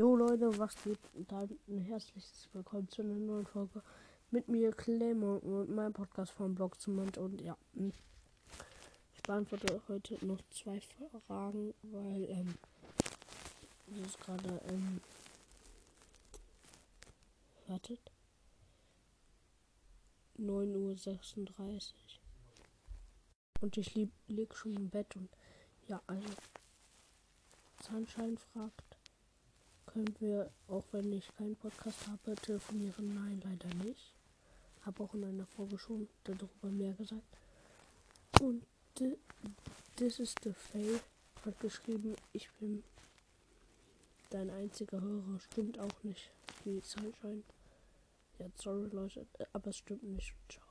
Jo Leute, was geht? Dann ein herzliches Willkommen zu einer neuen Folge mit mir, Clemon und meinem Podcast vom Blog zum Mund. Und ja, hm. ich beantworte heute noch zwei Fragen, weil ähm, es ist gerade ähm, wartet 9.36 Uhr und ich lieg schon im Bett und ja, also Sunshine fragt können wir, auch wenn ich keinen Podcast habe, telefonieren? Nein, leider nicht. Habe auch in einer Folge schon darüber mehr gesagt. Und this is the Faye hat geschrieben, ich bin dein einziger Hörer. Stimmt auch nicht, wie Sunshine. Ja, sorry Leute, aber es stimmt nicht. Ciao.